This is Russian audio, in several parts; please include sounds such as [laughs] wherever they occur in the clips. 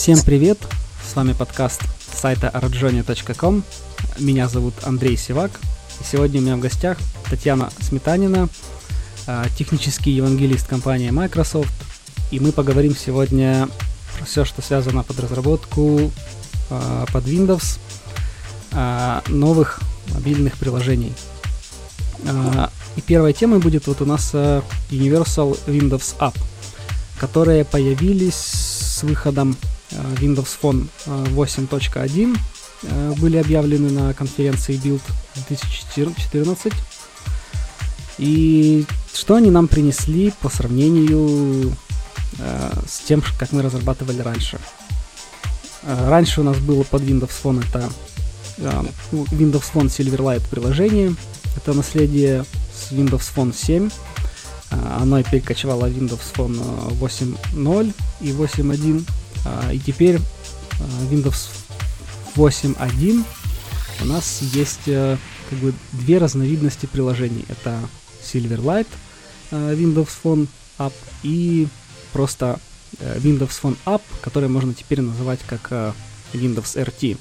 Всем привет! С вами подкаст сайта arjonia.com. Меня зовут Андрей Сивак. И сегодня у меня в гостях Татьяна Сметанина, а, технический евангелист компании Microsoft. И мы поговорим сегодня про все, что связано под разработку а, под Windows а, новых мобильных приложений. И первой темой будет вот у нас Universal Windows App, которые появились с выходом Windows Phone 8.1 были объявлены на конференции Build 2014. И что они нам принесли по сравнению э, с тем, как мы разрабатывали раньше? Э, раньше у нас было под Windows Phone это э, Windows Phone Silverlight приложение. Это наследие с Windows Phone 7. Э, оно перекочевало в Windows Phone 8.0 и 8.1. Э, и теперь э, Windows 8.1 у нас есть э, как бы две разновидности приложений. Это Silverlight э, Windows Phone App и просто э, Windows Phone App, который можно теперь называть как Windows RT.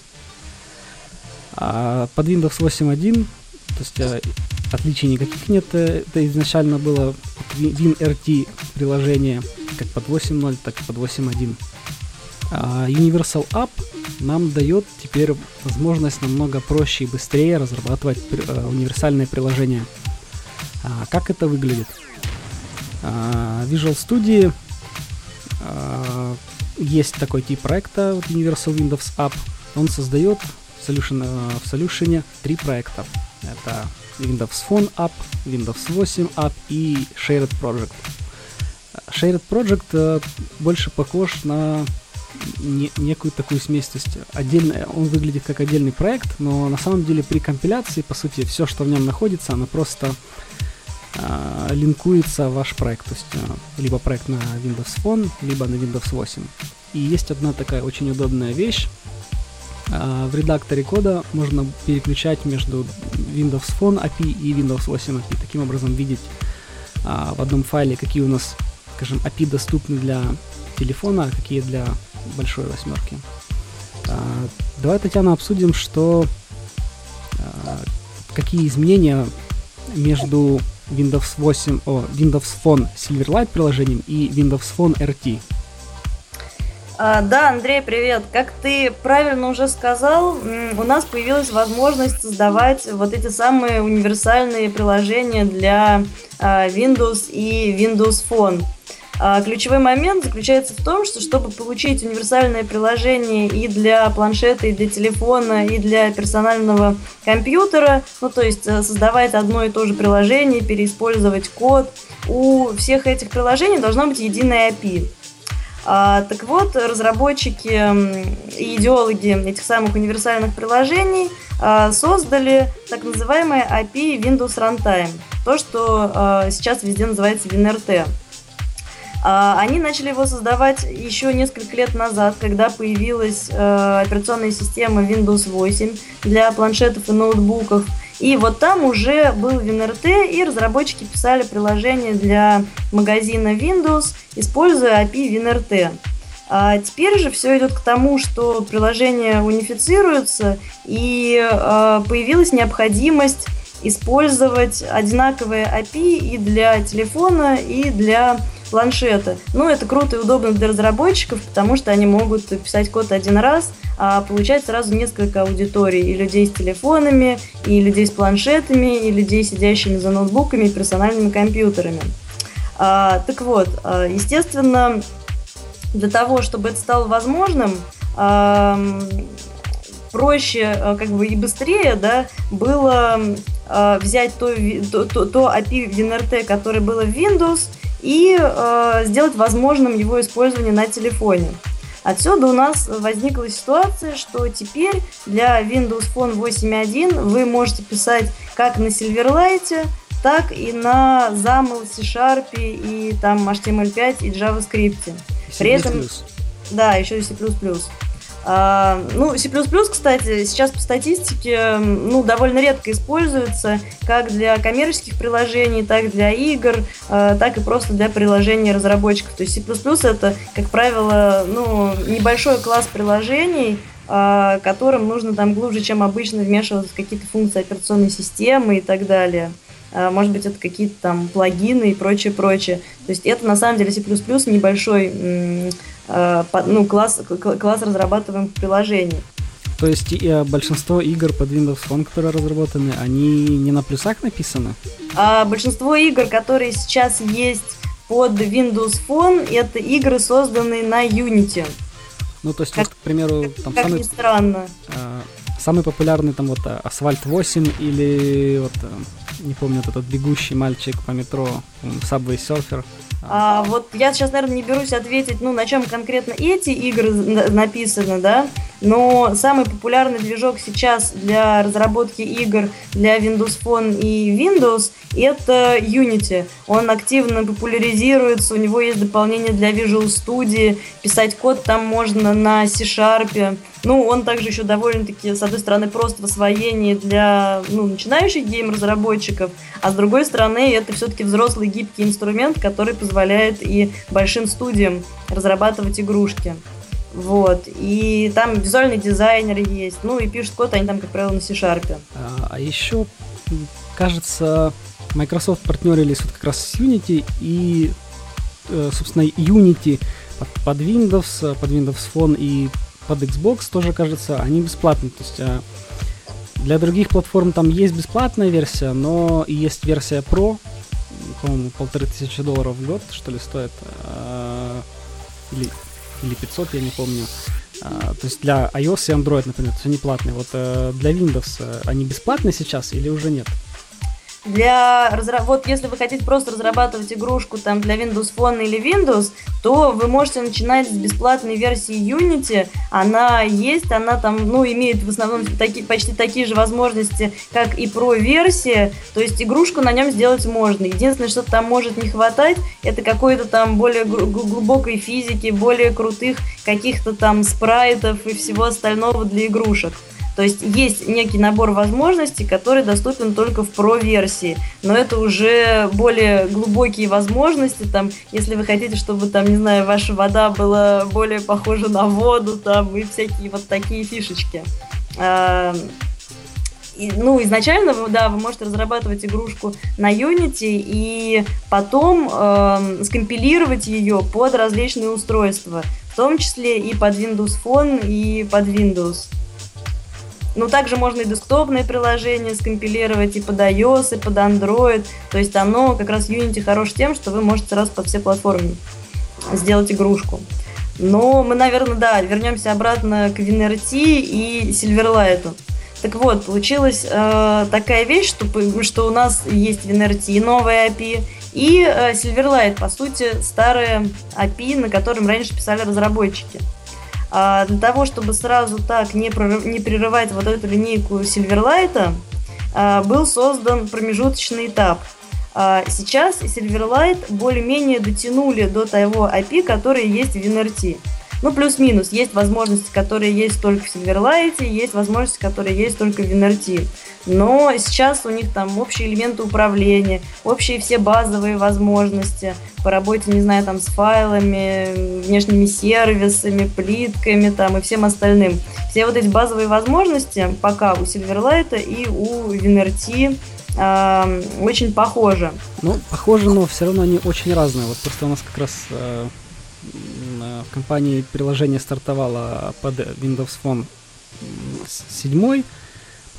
А под Windows 8.1, то есть отличий никаких нет, это изначально было WinRT приложение как под 8.0, так и под 8.1. А Universal App нам дает теперь возможность намного проще и быстрее разрабатывать э, универсальные приложения. А, как это выглядит? А, Visual Studio есть такой тип проекта Universal Windows App. Он создает в, solution, э, в Solution три проекта. Это Windows Phone App, Windows 8 App и Shared Project. Shared Project э, больше похож на не, некую такую смесь. То есть отдельно, он выглядит как отдельный проект, но на самом деле при компиляции, по сути, все, что в нем находится, оно просто э, линкуется в ваш проект. То есть э, либо проект на Windows Phone, либо на Windows 8. И есть одна такая очень удобная вещь. Э, в редакторе кода можно переключать между Windows Phone API и Windows 8 API. Таким образом видеть э, в одном файле, какие у нас, скажем, API доступны для телефона, а какие для большой восьмерки. А, давай, Татьяна, обсудим, что а, какие изменения между Windows 8, о, Windows Phone Silverlight приложением и Windows Phone RT. А, да, Андрей, привет. Как ты правильно уже сказал, у нас появилась возможность создавать вот эти самые универсальные приложения для Windows и Windows Phone. А, ключевой момент заключается в том, что чтобы получить универсальное приложение и для планшета, и для телефона, и для персонального компьютера, ну то есть э, создавать одно и то же приложение, переиспользовать код, у всех этих приложений должно быть единое API. А, так вот, разработчики и идеологи этих самых универсальных приложений а, создали так называемое API Windows Runtime, то, что сейчас везде называется WinRT. А, они начали его создавать еще несколько лет назад, когда появилась э, операционная система Windows 8 для планшетов и ноутбуков. И вот там уже был WinRT, и разработчики писали приложение для магазина Windows, используя API WinRT. А теперь же все идет к тому, что приложения унифицируются, и э, появилась необходимость использовать одинаковые API и для телефона, и для планшета. Ну, это круто и удобно для разработчиков, потому что они могут писать код один раз, а получать сразу несколько аудиторий. И людей с телефонами, и людей с планшетами, и людей, сидящими за ноутбуками и персональными компьютерами. А, так вот, а, естественно, для того, чтобы это стало возможным, а, проще как бы и быстрее да, было а, взять то, то, то API WinRT, которое было в Windows, и э, сделать возможным его использование на телефоне. Отсюда у нас возникла ситуация, что теперь для Windows Phone 8.1 вы можете писать как на Silverlight, так и на XAML, C-Sharp и там HTML5 и JavaScript. При этом, да, еще и C++. А, ну, C++, кстати, сейчас по статистике, ну, довольно редко используется как для коммерческих приложений, так для игр, а, так и просто для приложений разработчиков. То есть C++ это, как правило, ну, небольшой класс приложений, а, которым нужно там глубже, чем обычно, вмешиваться в какие-то функции операционной системы и так далее. А, может быть, это какие-то там плагины и прочее, прочее. То есть это на самом деле C++ небольшой ну, класс, класс разрабатываемых приложений. То есть э, большинство игр под Windows Phone, которые разработаны, они не на плюсах написаны? А большинство игр, которые сейчас есть под Windows Phone, это игры, созданные на Unity. Ну, то есть, как, вот, к примеру, там как самый... ни странно. Э, самый популярный там вот Асфальт 8 или вот, э, не помню, вот этот бегущий мальчик по метро, Subway Surfer. А, вот я сейчас, наверное, не берусь ответить, ну, на чем конкретно эти игры написаны, да, но самый популярный движок сейчас для разработки игр для Windows Phone и Windows это Unity. Он активно популяризируется, у него есть дополнение для Visual Studio, писать код там можно на C-Sharp. Ну, он также еще довольно-таки, с одной стороны, просто в освоении для ну, начинающих гейм-разработчиков, а с другой стороны, это все-таки взрослый гибкий инструмент, который позволяет и большим студиям разрабатывать игрушки. Вот. И там визуальный дизайнер есть. Ну и пишут код они там, как правило, на C-Sharp. А, а еще, кажется, Microsoft партнерились вот как раз с Unity и, э, собственно, Unity под Windows, под Windows Phone и под Xbox тоже, кажется, они бесплатные. То есть э, для других платформ там есть бесплатная версия, но есть версия Pro, по-моему, полторы тысячи долларов в год, что ли, стоит. Э, или или 500, я не помню. А, то есть для iOS и Android, например, все не платные. Вот э, для Windows э, они бесплатные сейчас или уже нет? Для вот если вы хотите просто разрабатывать игрушку там для Windows Phone или Windows, то вы можете начинать с бесплатной версии Unity. Она есть, она там, ну, имеет в основном таки, почти такие же возможности, как и Pro версия. То есть игрушку на нем сделать можно. Единственное, что там может не хватать, это какой-то там более глубокой физики, более крутых каких-то там спрайтов и всего остального для игрушек. То есть есть некий набор возможностей, который доступен только в Pro-версии, но это уже более глубокие возможности, там, если вы хотите, чтобы, там, не знаю, ваша вода была более похожа на воду, там, и всякие вот такие фишечки. А, и, ну, изначально, да, вы можете разрабатывать игрушку на Unity и потом э, скомпилировать ее под различные устройства, в том числе и под Windows Phone, и под Windows. Но также можно и десктопные приложения скомпилировать и под iOS, и под Android. То есть оно как раз Unity хорош тем, что вы можете сразу под все платформы сделать игрушку. Но мы, наверное, да, вернемся обратно к WinRT и Silverlight. Так вот, получилась э, такая вещь, что, что у нас есть WinRT новая API и э, Silverlight, по сути, старая API, на котором раньше писали разработчики. А для того, чтобы сразу так не, прорыв, не прерывать вот эту линейку Silverlight, а, был создан промежуточный этап. А сейчас Silverlight более-менее дотянули до того API, который есть в WinRT. Ну, плюс-минус. Есть возможности, которые есть только в Silverlight, есть возможности, которые есть только в WinRT. Но сейчас у них там общие элементы управления, общие все базовые возможности по работе, не знаю, там с файлами, внешними сервисами, плитками там и всем остальным. Все вот эти базовые возможности пока у Silverlight и у WinRT э, очень похожи. Ну, похожи, но все равно они очень разные. Вот просто у нас как раз э, в компании приложение стартовало под Windows Phone 7,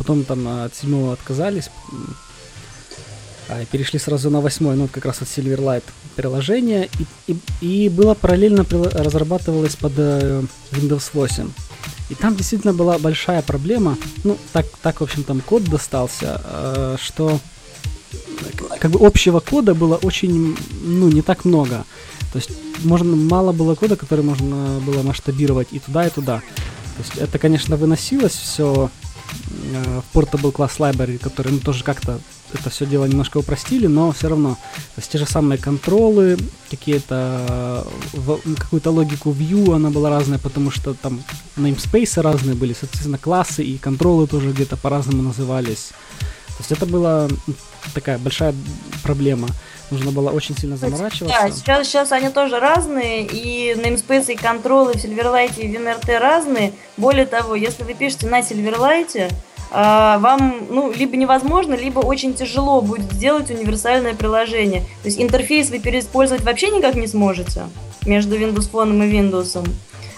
потом там от 7 отказались, а, перешли сразу на 8, ну как раз от Silverlight приложение, и, и, и было параллельно разрабатывалось под э, Windows 8. И там действительно была большая проблема, ну так, так в общем там код достался, э, что как бы общего кода было очень, ну не так много. То есть можно, мало было кода, который можно было масштабировать и туда, и туда. То есть это, конечно, выносилось все в Portable Class Library, который ну, тоже как-то это все дело немножко упростили, но все равно то есть те же самые контролы, какие-то какую-то логику view, она была разная, потому что там namespace разные были, соответственно, классы и контролы тоже где-то по-разному назывались. То есть это была такая большая проблема. Нужно было очень сильно заморачиваться. Да, сейчас, сейчас они тоже разные, и namespace, и контролы в Silverlight и в WinRT разные. Более того, если вы пишете на Silverlight, а, вам ну, либо невозможно, либо очень тяжело будет сделать универсальное приложение. То есть интерфейс вы переиспользовать вообще никак не сможете между Windows Phone и Windows.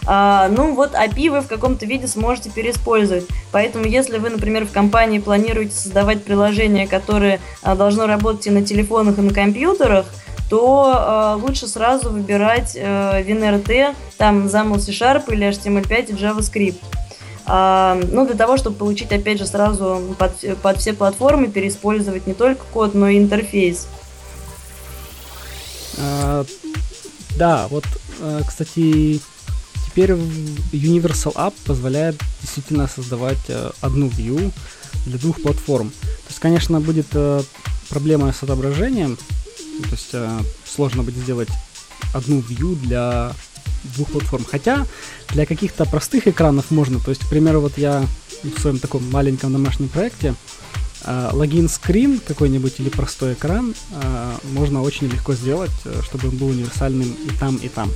А, ну вот API вы в каком-то виде сможете переиспользовать. Поэтому если вы, например, в компании планируете создавать приложение, которое а, должно работать и на телефонах, и на компьютерах, то э, лучше сразу выбирать э, WinRT, там XAML C-Sharp или HTML5 и JavaScript. А, ну, для того, чтобы получить, опять же, сразу под, под все платформы, переиспользовать не только код, но и интерфейс. А, да, вот, э, кстати, теперь Universal App позволяет действительно создавать э, одну view для двух платформ. То есть, конечно, будет э, проблема с отображением, то есть сложно будет сделать одну view для двух платформ. Хотя для каких-то простых экранов можно. То есть, к примеру, вот я в своем таком маленьком домашнем проекте э, логин скрин какой-нибудь или простой экран э, можно очень легко сделать, э, чтобы он был универсальным и там, и там.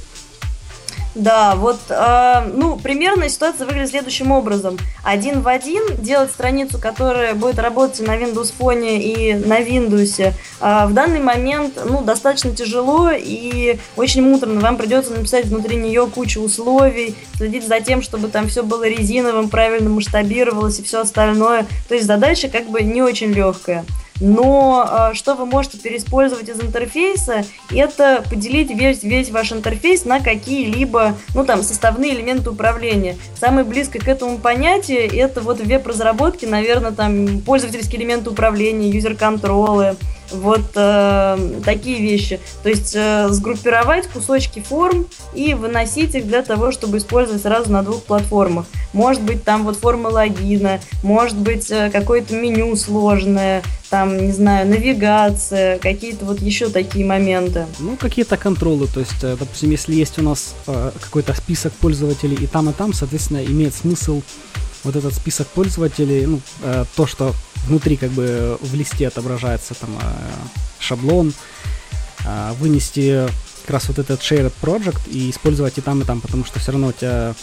Да, вот, э, ну, примерно ситуация выглядит следующим образом. Один в один делать страницу, которая будет работать на Windows Phone и на Windows, э, в данный момент, ну, достаточно тяжело и очень муторно. Вам придется написать внутри нее кучу условий, следить за тем, чтобы там все было резиновым, правильно масштабировалось и все остальное. То есть задача как бы не очень легкая. Но э, что вы можете переиспользовать из интерфейса, это поделить весь, весь ваш интерфейс на какие-либо, ну там, составные элементы управления. Самое близкое к этому понятию, это вот в веб-разработке, наверное, там пользовательские элементы управления, юзер-контролы, вот э, такие вещи. То есть э, сгруппировать кусочки форм и выносить их для того, чтобы использовать сразу на двух платформах. Может быть, там вот форма логина, может быть, э, какое-то меню сложное, там, не знаю, навигация, какие-то вот еще такие моменты. Ну, какие-то контролы, то есть, э, допустим, если есть у нас э, какой-то список пользователей и там, и там, соответственно, имеет смысл вот этот список пользователей, ну, э, то, что внутри как бы в листе отображается там э, шаблон, э, вынести как раз вот этот shared project и использовать и там, и там, потому что все равно у тебя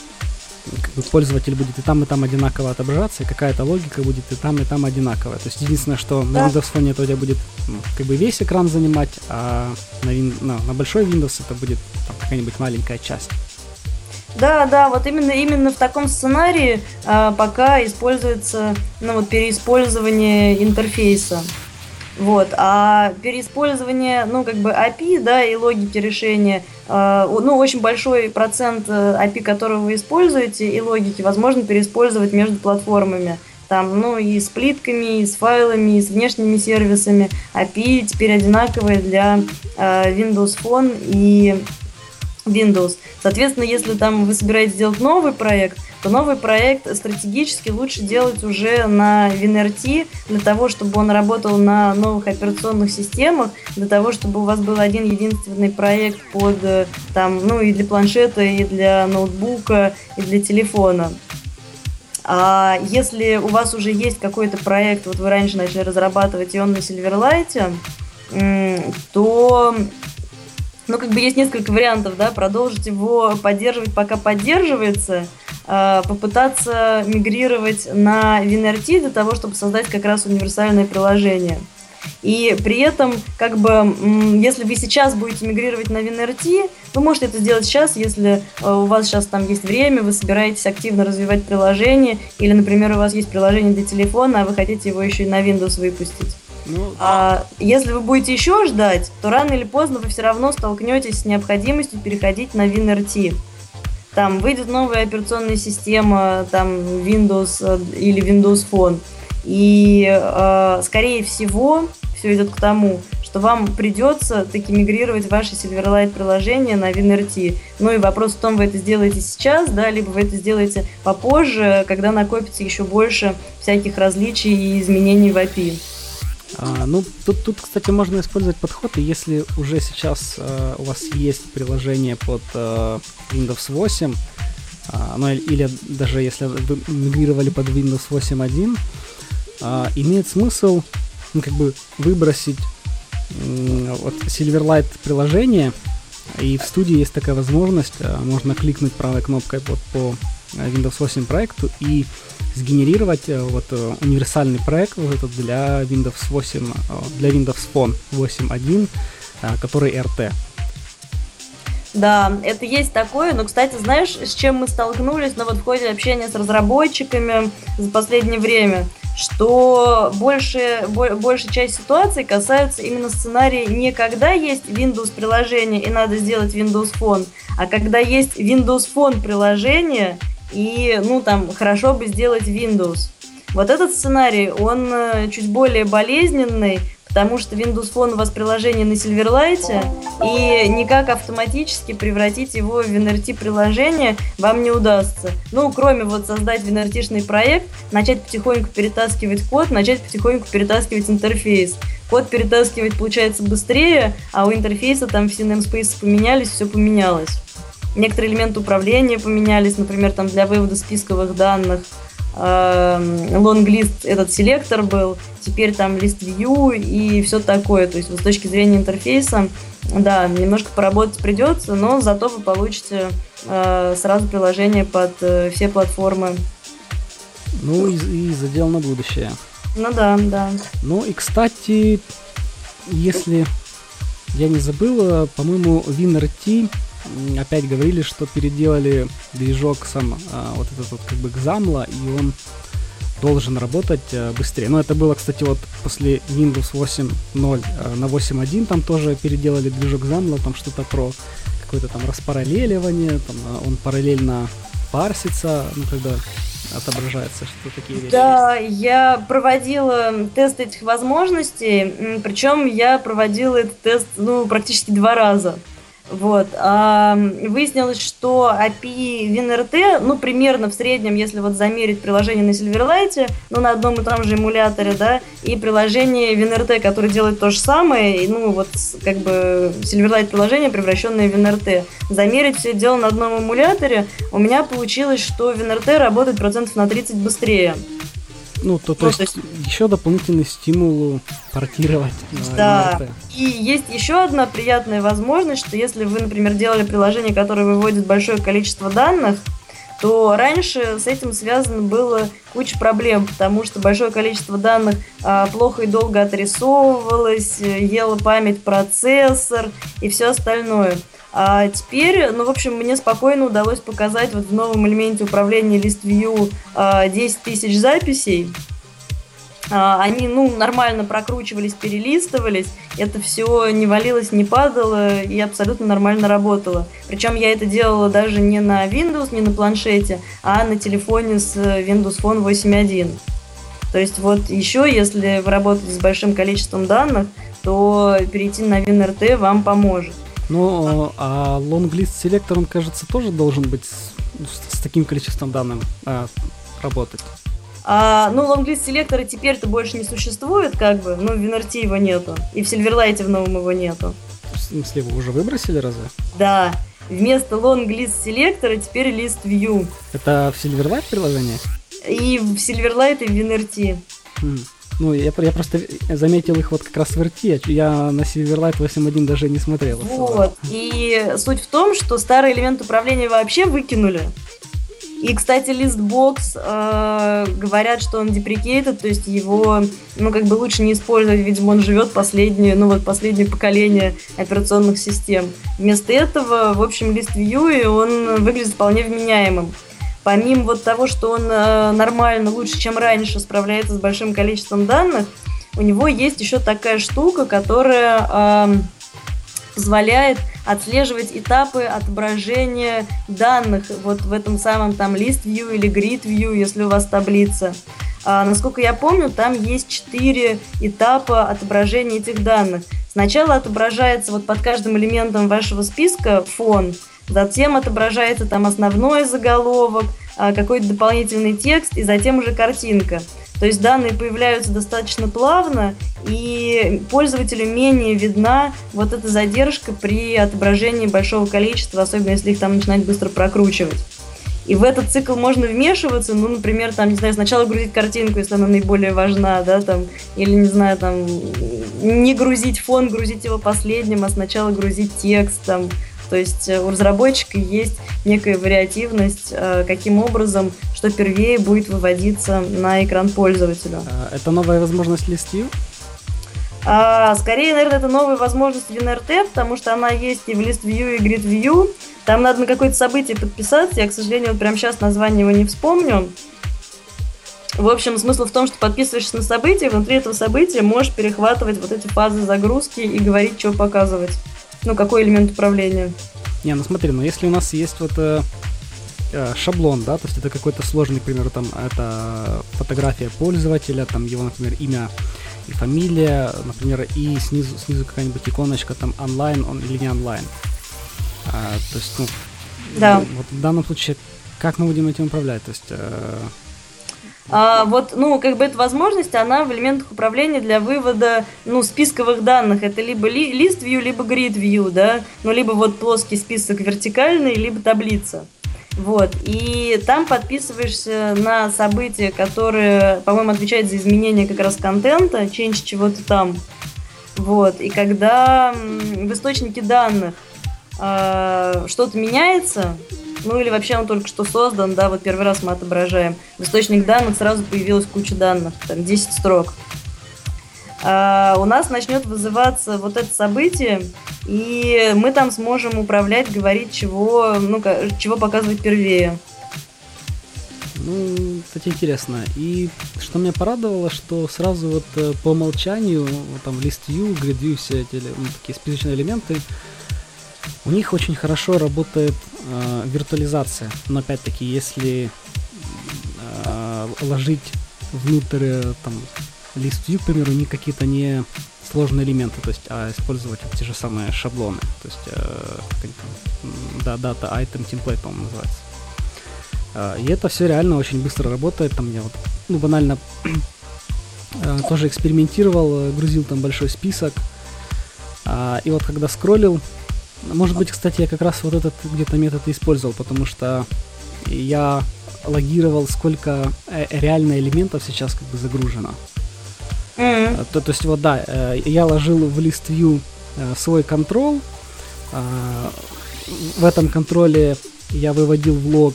как бы, пользователь будет и там, и там одинаково отображаться, и какая-то логика будет и там, и там одинаковая. То есть единственное, что да. на Windows Phone это у тебя будет ну, как бы весь экран занимать, а на, вин, на, на большой Windows это будет там, какая-нибудь маленькая часть. Да, да, вот именно именно в таком сценарии а, пока используется ну, вот, переиспользование интерфейса. Вот, а переиспользование, ну, как бы API, да, и логики решения, э, ну, очень большой процент API, которого вы используете, и логики, возможно переиспользовать между платформами. Там, ну, и с плитками, и с файлами, и с внешними сервисами. API теперь одинаковые для э, Windows Phone и Windows. Соответственно, если там вы собираетесь сделать новый проект, то новый проект стратегически лучше делать уже на WinRT, для того, чтобы он работал на новых операционных системах, для того, чтобы у вас был один единственный проект под, э, там, ну, и для планшета, и для ноутбука, и для телефона. А если у вас уже есть какой-то проект, вот вы раньше начали разрабатывать, и он на Silverlight, то ну, как бы есть несколько вариантов, да, продолжить его поддерживать, пока поддерживается, э, попытаться мигрировать на WinRT для того, чтобы создать как раз универсальное приложение. И при этом, как бы, если вы сейчас будете мигрировать на WinRT, вы можете это сделать сейчас, если э, у вас сейчас там есть время, вы собираетесь активно развивать приложение, или, например, у вас есть приложение для телефона, а вы хотите его еще и на Windows выпустить. Ну, а если вы будете еще ждать, то рано или поздно вы все равно столкнетесь с необходимостью переходить на WinRT. Там выйдет новая операционная система, там Windows э, или Windows Phone. И, э, скорее всего, все идет к тому, что вам придется таки мигрировать ваше Silverlight приложение на WinRT. Ну и вопрос в том, вы это сделаете сейчас, да, либо вы это сделаете попозже, когда накопится еще больше всяких различий и изменений в API. А, ну, тут, тут, кстати, можно использовать подход, и если уже сейчас а, у вас есть приложение под а, Windows 8, а, ну или даже если вы мигрировали под Windows 8.1, а, имеет смысл ну, как бы выбросить вот Silverlight приложение, и в студии есть такая возможность, а, можно кликнуть правой кнопкой вот по Windows 8 проекту и сгенерировать э, вот э, универсальный проект вот этот для Windows 8, э, для Windows Phone 8.1, который RT. Да, это есть такое, но, кстати, знаешь, с чем мы столкнулись, ну вот в ходе общения с разработчиками за последнее время, что больше, большая часть ситуаций касаются именно сценария не когда есть Windows приложение и надо сделать Windows Phone, а когда есть Windows Phone приложение и, ну, там, хорошо бы сделать Windows. Вот этот сценарий, он э, чуть более болезненный, потому что Windows Phone у вас приложение на Silverlight, и никак автоматически превратить его в WinRT приложение вам не удастся. Ну, кроме вот создать WinRT-шный проект, начать потихоньку перетаскивать код, начать потихоньку перетаскивать интерфейс. Код перетаскивать получается быстрее, а у интерфейса там все namespace поменялись, все поменялось. Некоторые элементы управления поменялись, например, там для вывода списковых данных. Лонглист эм, этот селектор был, теперь там лист view и все такое. То есть вот с точки зрения интерфейса, да, немножко поработать придется, но зато вы получите э, сразу приложение под э, все платформы. Ну и, и задел на будущее. Ну да, да. Ну и, кстати, если я не забыл, по-моему, WinRT опять говорили, что переделали движок сам а, вот этот вот как бы Xamla, и он должен работать а, быстрее. Но это было, кстати, вот после Windows 8.0 а, на 8.1 там тоже переделали движок Xamla, там что-то про какое-то там распараллеливание, там а, он параллельно парсится, ну когда отображается, что такие вещи. Да, я проводила тест этих возможностей, причем я проводила этот тест ну, практически два раза. Вот. А, выяснилось, что API WinRT, ну, примерно в среднем, если вот замерить приложение на Silverlight, ну, на одном и том же эмуляторе, да, и приложение WinRT, которое делает то же самое, и, ну, вот, как бы, Silverlight приложение, превращенное в WinRT. Замерить все дело на одном эмуляторе, у меня получилось, что WinRT работает процентов на 30 быстрее. Ну, то, то, ну, есть, то есть еще дополнительный стимул портировать. Да. На И есть еще одна приятная возможность, что если вы, например, делали приложение, которое выводит большое количество данных, то раньше с этим связано было куча проблем, потому что большое количество данных а, плохо и долго отрисовывалось, ела память процессор и все остальное. А теперь, ну, в общем, мне спокойно удалось показать вот в новом элементе управления ListView 10 а, тысяч записей. А, они, ну, нормально прокручивались, перелистывались. Это все не валилось, не падало и абсолютно нормально работало. Причем я это делала даже не на Windows, не на планшете, а на телефоне с Windows Phone 8.1. То есть вот еще, если вы работаете с большим количеством данных, то перейти на WinRT вам поможет. Ну, а list селектор, он, кажется, тоже должен быть с, с таким количеством данных а, работать. А, ну, лонглист селектора теперь-то больше не существует, как бы, ну, в WinRT его нету, и в Silverlight в новом его нету. В смысле, вы уже выбросили разве? Да, вместо лонглист селектора теперь лист view. Это в Silverlight приложение? И в Silverlight, и в WinRT. Хм. Ну, я, я просто заметил их вот как раз в RT, а я на Silverlight 8.1 даже не смотрел. Вот, и суть в том, что старый элемент управления вообще выкинули. И, кстати, листбокс э, говорят, что он деприкейтед, то есть его, ну, как бы лучше не использовать, видимо, он живет последнее, ну, вот последнее поколение операционных систем. Вместо этого, в общем, лист View, и он выглядит вполне вменяемым помимо вот того, что он э, нормально, лучше, чем раньше, справляется с большим количеством данных, у него есть еще такая штука, которая позволяет отслеживать этапы отображения данных вот в этом самом там list view или grid view, если у вас таблица. А, насколько я помню, там есть четыре этапа отображения этих данных. Сначала отображается вот под каждым элементом вашего списка фон – Затем отображается там основной заголовок, а, какой-то дополнительный текст и затем уже картинка. То есть данные появляются достаточно плавно, и пользователю менее видна вот эта задержка при отображении большого количества, особенно если их там начинать быстро прокручивать. И в этот цикл можно вмешиваться, ну, например, там, не знаю, сначала грузить картинку, если она наиболее важна, да, там, или, не знаю, там, не грузить фон, грузить его последним, а сначала грузить текст, там, то есть э, у разработчика есть некая вариативность, э, каким образом, что первее будет выводиться на экран пользователя. А, это новая возможность ListView? А, скорее, наверное, это новая возможность в NRT, потому что она есть и в ListView, и GridView. Там надо на какое-то событие подписаться. Я, к сожалению, вот прямо сейчас название его не вспомню. В общем, смысл в том, что подписываешься на событие, внутри этого события можешь перехватывать вот эти фазы загрузки и говорить, что показывать. Ну, какой элемент управления. Не, ну смотри, ну если у нас есть вот э, э, шаблон, да, то есть это какой-то сложный, к примеру, там, это фотография пользователя, там его, например, имя и фамилия, например, и снизу, снизу какая-нибудь иконочка там онлайн он или не онлайн. А, то есть, ну, да. вот в данном случае, как мы будем этим управлять? То есть, э, а, вот, ну, как бы эта возможность, она в элементах управления для вывода, ну, списковых данных. Это либо ли, list view, либо grid view, да, ну, либо вот плоский список вертикальный, либо таблица. Вот, и там подписываешься на события, которые, по-моему, отвечают за изменение как раз контента, change чего-то там. Вот, и когда в источнике данных э, что-то меняется, ну или вообще он только что создан, да, вот первый раз мы отображаем. В источник данных сразу появилась куча данных, там 10 строк. А у нас начнет вызываться вот это событие, и мы там сможем управлять, говорить, чего, ну, чего показывать первее. Ну, кстати, интересно. И что меня порадовало, что сразу вот э, по умолчанию, вот там лист view, grid view, все эти ну, такие списочные элементы, у них очень хорошо работает э, виртуализация. Но опять-таки, если э, ложить внутрь э, там лист view, к примеру, не какие-то не сложные элементы, то есть, а использовать вот те же самые шаблоны. То есть, э, да, дата, item, template, по-моему, называется. Э, и это все реально очень быстро работает. Там я вот, ну, банально э, тоже экспериментировал, грузил там большой список. Э, и вот когда скроллил, может быть, кстати, я как раз вот этот где-то метод использовал, потому что я логировал, сколько э, реально элементов сейчас как бы загружено. Mm-hmm. То, то есть вот да, э, я ложил в лист view свой контроль. В этом контроле я выводил в лог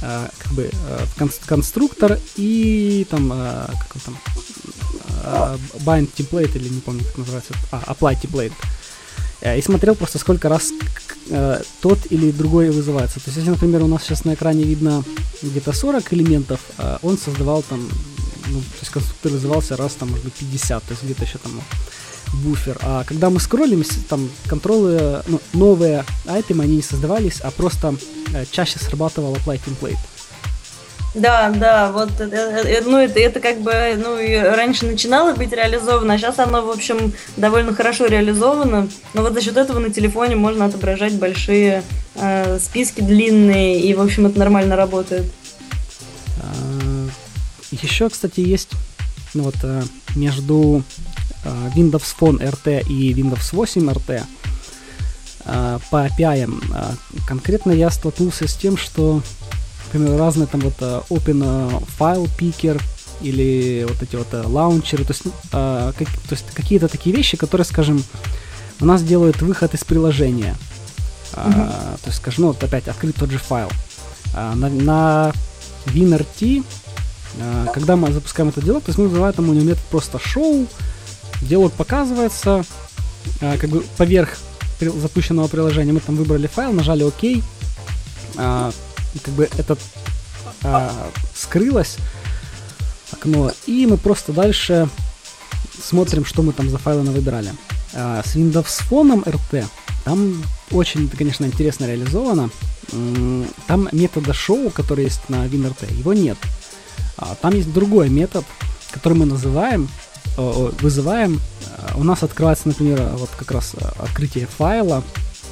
как бы конструктор и там как он там bind template или не помню как называется, а, apply template. Э, и смотрел просто сколько раз э, тот или другой вызывается. То есть, если, например, у нас сейчас на экране видно где-то 40 элементов, э, он создавал там, ну, то есть конструктор вызывался раз там, может быть, 50, то есть где-то еще там буфер. А когда мы скроллим, там контролы, ну, новые айтемы, они не создавались, а просто э, чаще срабатывал apply template. Да, да, вот э, э, э, ну это, это как бы, ну и раньше начинало быть реализовано, а сейчас оно, в общем, довольно хорошо реализовано. Но вот за счет этого на телефоне можно отображать большие э, списки длинные, и, в общем, это нормально работает. А, Еще, кстати, есть ну, вот, между Windows Phone RT и Windows 8 RT по API. Конкретно я столкнулся с тем, что например, разные там вот uh, Open uh, File Picker или вот эти вот лаунчеры, то есть, uh, как, то есть какие-то такие вещи, которые, скажем, у нас делают выход из приложения. Uh, mm-hmm. То есть, скажем, ну вот опять открыть тот же файл. Uh, на, на WinRT, uh, когда мы запускаем это дело, то есть мы вызываем там у него метод просто show, диалог показывается, uh, как бы поверх запущенного приложения мы там выбрали файл, нажали ОК, uh, как бы это а, скрылось окно, и мы просто дальше смотрим, что мы там за файлы выбирали. А, с Windows Phone RT там очень, конечно, интересно реализовано. Там метода шоу, который есть на WinRT, его нет. А, там есть другой метод, который мы называем, вызываем. А, у нас открывается, например, вот как раз открытие файла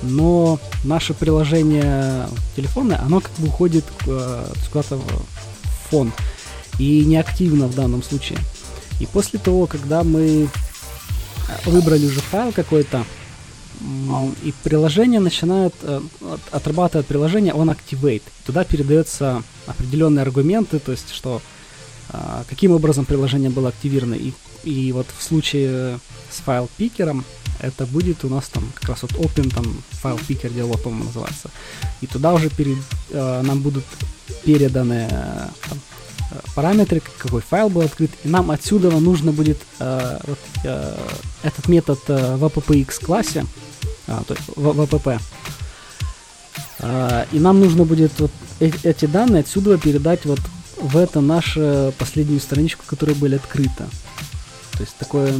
но наше приложение телефонное, оно как бы уходит э, куда-то в фон. и неактивно в данном случае. И после того, когда мы выбрали уже файл какой-то, и приложение начинает э, отрабатывать приложение, он activate. Туда передаются определенные аргументы, то есть что э, каким образом приложение было активировано. И, и вот в случае с файл пикером это будет у нас там как раз вот open там файл picker диалог, по-моему, называется. И туда уже перед, э, нам будут переданы э, там, параметры, какой файл был открыт, и нам отсюда нужно будет э, вот, э, этот метод э, в appx классе, а, то есть в, в app, э, и нам нужно будет вот э эти данные отсюда передать вот в это нашу последнюю страничку, которая была открыта. То есть такое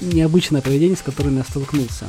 необычное поведение, с которым я столкнулся.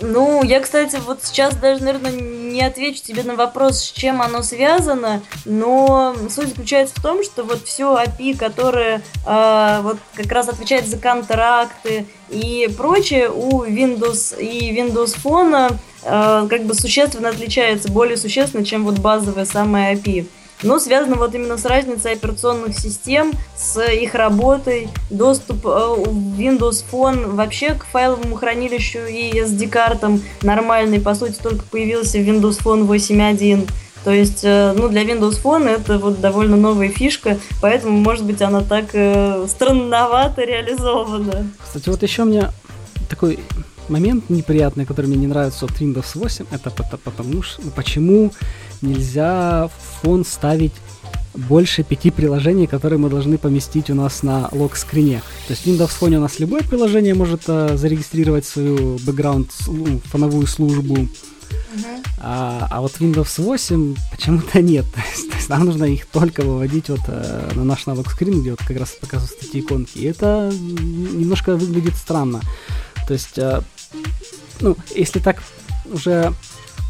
Ну, я, кстати, вот сейчас даже, наверное, не отвечу тебе на вопрос, с чем оно связано, но суть заключается в том, что вот все API, которое э, вот как раз отвечает за контракты и прочее, у Windows и Windows Phone э, как бы существенно отличается, более существенно, чем вот базовая самая API но связано вот именно с разницей операционных систем, с их работой, доступ э, Windows Phone вообще к файловому хранилищу и SD-картам нормальный, по сути, только появился Windows Phone 8.1. То есть, э, ну, для Windows Phone это вот довольно новая фишка, поэтому, может быть, она так э, странновато реализована. Кстати, вот еще мне такой момент неприятный, который мне не нравится от Windows 8, это потому что, ну, почему нельзя в фон ставить больше пяти приложений, которые мы должны поместить у нас на лог-скрине. То есть в Windows Phone у нас любое приложение может а, зарегистрировать свою бэкграунд, ну, фоновую службу, uh-huh. а, а вот Windows 8 почему-то нет. [laughs] То есть, то есть нам нужно их только выводить вот а, на наш на лог-скрин, где вот как раз показывают эти иконки. И это немножко выглядит странно. То есть, а, ну, если так уже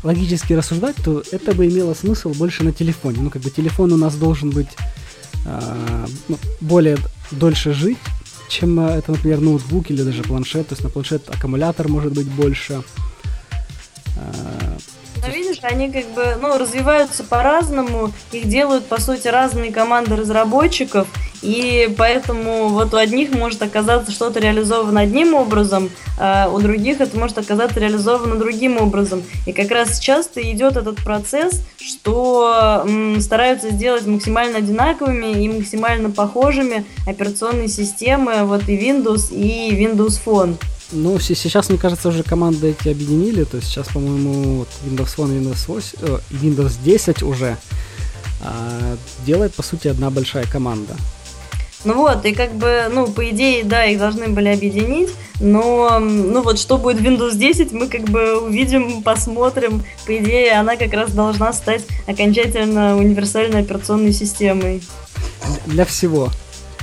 логически рассуждать, то это бы имело смысл больше на телефоне. Ну, как бы телефон у нас должен быть э, более дольше жить, чем а, это, например, ноутбук или даже планшет. То есть на планшет аккумулятор может быть больше. Э, видишь, они как бы, ну, развиваются по-разному, их делают, по сути, разные команды разработчиков, и поэтому вот у одних может оказаться что-то реализовано одним образом, а у других это может оказаться реализовано другим образом. И как раз часто идет этот процесс, что м, стараются сделать максимально одинаковыми и максимально похожими операционные системы, вот и Windows, и Windows Phone. Ну, сейчас, мне кажется, уже команды эти объединили. То есть сейчас, по-моему, вот Windows Phone Windows 8, э, Windows 10 уже э, делает, по сути, одна большая команда. Ну вот, и как бы, ну, по идее, да, их должны были объединить, но, ну вот, что будет Windows 10, мы как бы увидим, посмотрим. По идее, она как раз должна стать окончательно универсальной операционной системой. Для всего.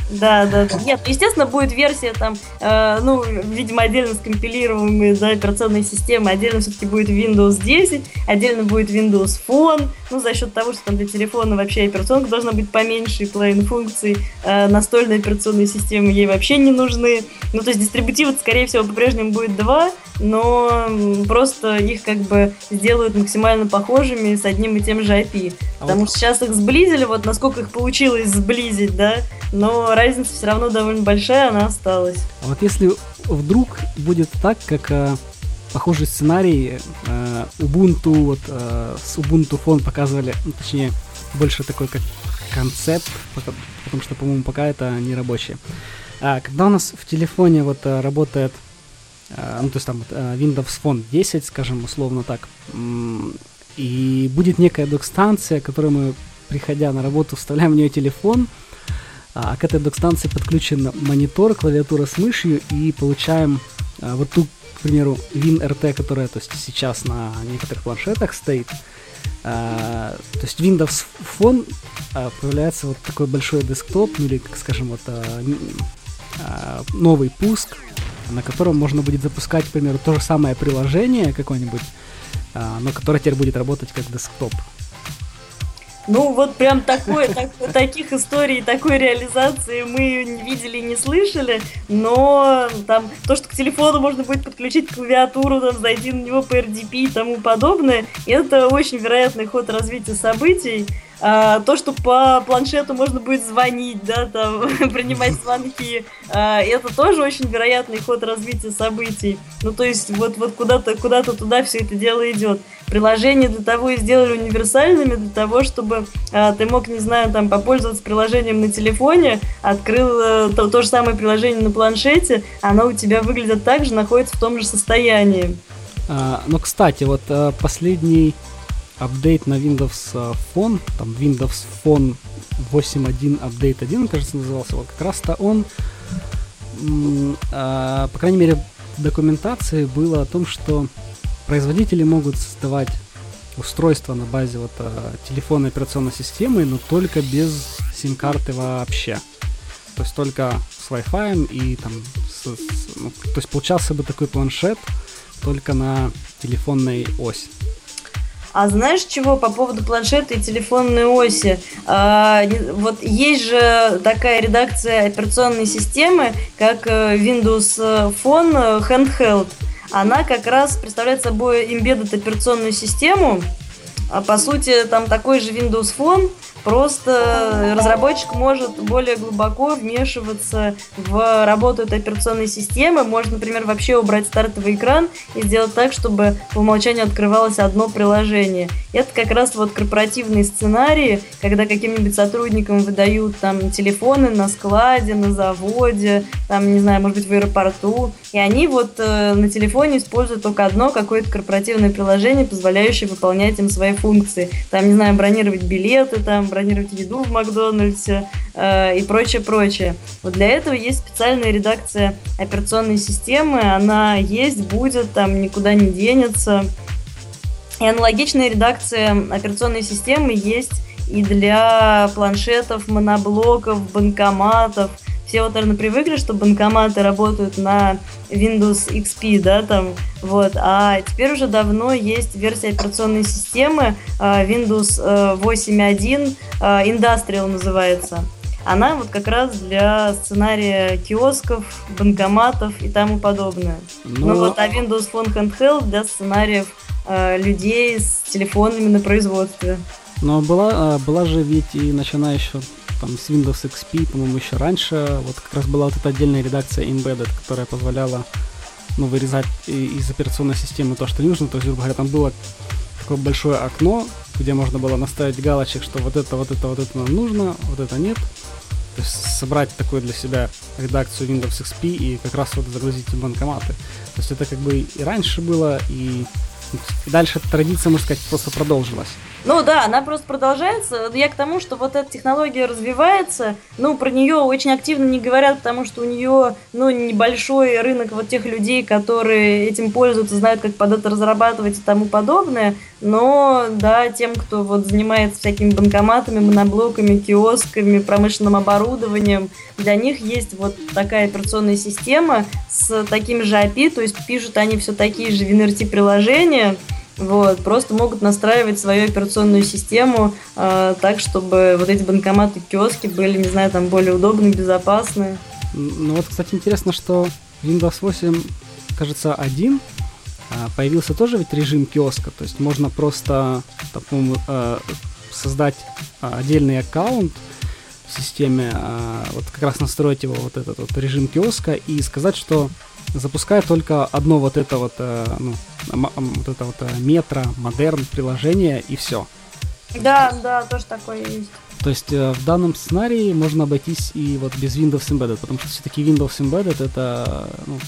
Да, да, да. Нет, естественно, будет версия там, э, ну, видимо, отдельно скомпилируемые да, операционные системы, отдельно все-таки будет Windows 10, отдельно будет Windows Phone, ну, за счет того, что там для телефона вообще операционка должна быть поменьше, и половина функций э, настольной операционной системы ей вообще не нужны. Ну, то есть дистрибутивов, скорее всего, по-прежнему будет два, но просто их как бы сделают максимально похожими с одним и тем же IP. А Потому вот... что сейчас их сблизили, вот насколько их получилось сблизить, да, но разница все равно довольно большая, она осталась. А вот если вдруг будет так, как э, похожий сценарий э, Ubuntu, вот э, с Ubuntu фон показывали, ну, точнее, больше такой как концепт, потому что, по-моему, пока это не рабочий. А, когда у нас в телефоне вот э, работает Э, ну, то есть там э, Windows Phone 10, скажем, условно так, и будет некая док-станция, которую мы, приходя на работу, вставляем в нее телефон, а к этой док-станции подключен монитор, клавиатура с мышью, и получаем э, вот ту, к примеру, WinRT, которая то есть, сейчас на некоторых планшетах стоит, Uh, то есть Windows Phone uh, появляется вот такой большой десктоп, ну или, скажем, вот uh, новый пуск, на котором можно будет запускать, к примеру, то же самое приложение какое-нибудь, а, но которое теперь будет работать как десктоп. Ну, вот прям такой, так, таких историй, такой реализации мы не видели, не слышали, но там то, что к телефону можно будет подключить клавиатуру, там, зайти на него по RDP и тому подобное, это очень вероятный ход развития событий. а, то, что по планшету можно будет звонить, да, там, [laughs] принимать звонки, а, это тоже очень вероятный ход развития событий. Ну, то есть, вот, вот куда-то куда туда все это дело идет. Приложения для того и сделали универсальными, для того, чтобы а, ты мог, не знаю, там, попользоваться приложением на телефоне, открыл а, то, то же самое приложение на планшете, оно у тебя выглядит так же, находится в том же состоянии. А, ну, кстати, вот а, последний апдейт на Windows э, Phone, там Windows Phone 8.1 Update 1, кажется, назывался, вот как раз-то он, э, по крайней мере, в документации было о том, что производители могут создавать устройство на базе вот э, телефонной операционной системы, но только без сим-карты вообще. То есть только с Wi-Fi и там, с, с, ну, то есть получался бы такой планшет только на телефонной оси. А знаешь чего по поводу планшета и телефонной оси? А, вот есть же такая редакция операционной системы, как э, Windows Phone Handheld. Она как раз представляет собой embedded операционную систему. А по сути, там такой же Windows Phone, Просто разработчик может более глубоко вмешиваться в работу этой операционной системы. Может, например, вообще убрать стартовый экран и сделать так, чтобы по умолчанию открывалось одно приложение. Это как раз вот корпоративные сценарии, когда каким-нибудь сотрудникам выдают там телефоны на складе, на заводе, там, не знаю, может быть, в аэропорту. И они вот э, на телефоне используют только одно какое-то корпоративное приложение, позволяющее выполнять им свои функции. Там, не знаю, бронировать билеты, там, бронировать еду в Макдональдсе э, и прочее, прочее. Вот для этого есть специальная редакция операционной системы, она есть, будет, там никуда не денется. И аналогичная редакция операционной системы есть и для планшетов, моноблоков, банкоматов – все вот, наверное, привыкли, что банкоматы работают на Windows XP, да, там, вот, а теперь уже давно есть версия операционной системы а, Windows 8.1 а, Industrial называется. Она вот как раз для сценария киосков, банкоматов и тому подобное. Но... Ну вот, а Windows Phone Handheld для сценариев э, людей с телефонами на производстве. Но была, была же ведь и начиная еще там с Windows XP, по-моему, еще раньше, вот как раз была вот эта отдельная редакция Embedded, которая позволяла ну, вырезать из операционной системы то, что нужно. То есть, грубо говоря, там было такое большое окно, где можно было наставить галочек, что вот это, вот это, вот это нам нужно, вот это нет. То есть собрать такую для себя редакцию Windows XP и как раз вот загрузить в банкоматы. То есть это как бы и раньше было, и, и дальше традиция, можно сказать, просто продолжилась. Ну да, она просто продолжается. Я к тому, что вот эта технология развивается. Ну, про нее очень активно не говорят, потому что у нее, ну, небольшой рынок вот тех людей, которые этим пользуются, знают, как под это разрабатывать и тому подобное. Но, да, тем, кто вот занимается всякими банкоматами, моноблоками, киосками, промышленным оборудованием, для них есть вот такая операционная система с таким же API, то есть пишут они все такие же WinRT-приложения, вот, просто могут настраивать свою операционную систему э, так, чтобы вот эти банкоматы, киоски были, не знаю, там более удобные, безопасные. Ну вот, кстати, интересно, что Windows 8, кажется, один а, появился тоже ведь режим киоска, то есть можно просто, по-моему, э, создать отдельный аккаунт в системе, э, вот как раз настроить его вот этот вот режим киоска и сказать, что запуская только одно вот это вот, э, ну, вот это вот э, метро, модерн приложение и все. Да, да, тоже такое есть. То есть э, в данном сценарии можно обойтись и вот без Windows Embedded, потому что все-таки Windows Embedded это, ну,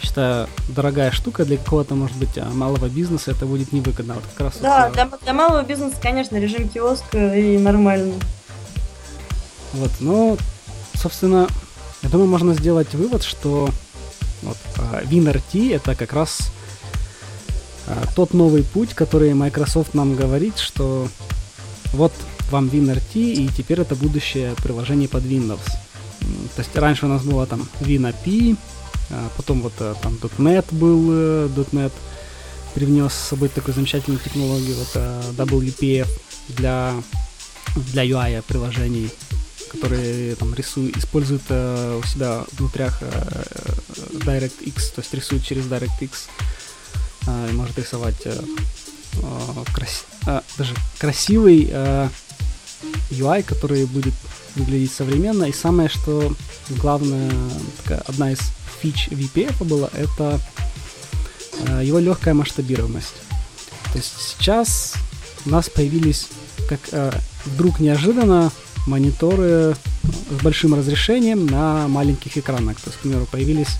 считаю, дорогая штука для какого-то, может быть, малого бизнеса, это будет невыгодно. Вот как раз да, вот, для, для малого бизнеса, конечно, режим киоска и нормально. Вот, ну, собственно, я думаю, можно сделать вывод, что вот. А WinRT это как раз а, тот новый путь, который Microsoft нам говорит, что вот вам WinRT, и теперь это будущее приложение под Windows. То есть раньше у нас было там WinAPI, а потом вот э, там .NET был, э, .NET привнес с собой такую замечательную технологию, вот э, WPF для, для UI приложений которые там рисуют, используют э, у себя внутрях э, DirectX, то есть рисуют через DirectX, э, и может рисовать э, э, э, даже красивый э, UI, который будет выглядеть современно. И самое, что главное, такая, одна из фич VPF была, это э, его легкая масштабируемость. То есть сейчас у нас появились, как э, вдруг неожиданно, мониторы с большим разрешением на маленьких экранах. То есть, к примеру, появились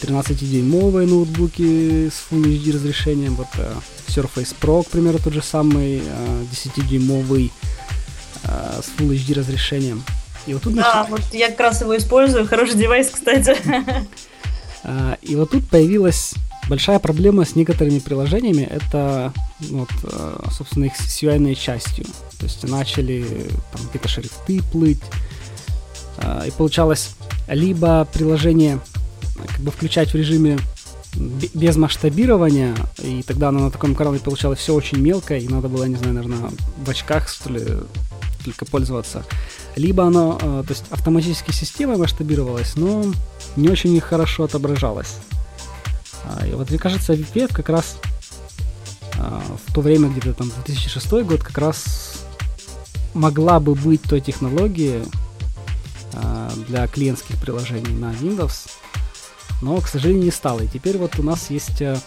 13-дюймовые ноутбуки с Full HD разрешением, вот э, Surface Pro, к примеру, тот же самый э, 10-дюймовый э, с Full HD разрешением. И вот тут да, нач... вот я как раз его использую, хороший девайс, кстати. [laughs] Э, и вот тут появилась большая проблема с некоторыми приложениями, это вот, э, собственно, их с UI частью. То есть начали там какие-то шрифты плыть, э, и получалось либо приложение как бы включать в режиме без масштабирования, и тогда оно на таком экране получалось все очень мелко, и надо было, не знаю, наверное, в очках, что ли, только пользоваться. Либо оно, э, то есть автоматически система масштабировалась, но не очень хорошо отображалось. А, и вот мне кажется, VPF как раз а, в то время, где-то там 2006 год, как раз могла бы быть той технологией а, для клиентских приложений на Windows, но, к сожалению, не стало. И теперь вот у нас есть э,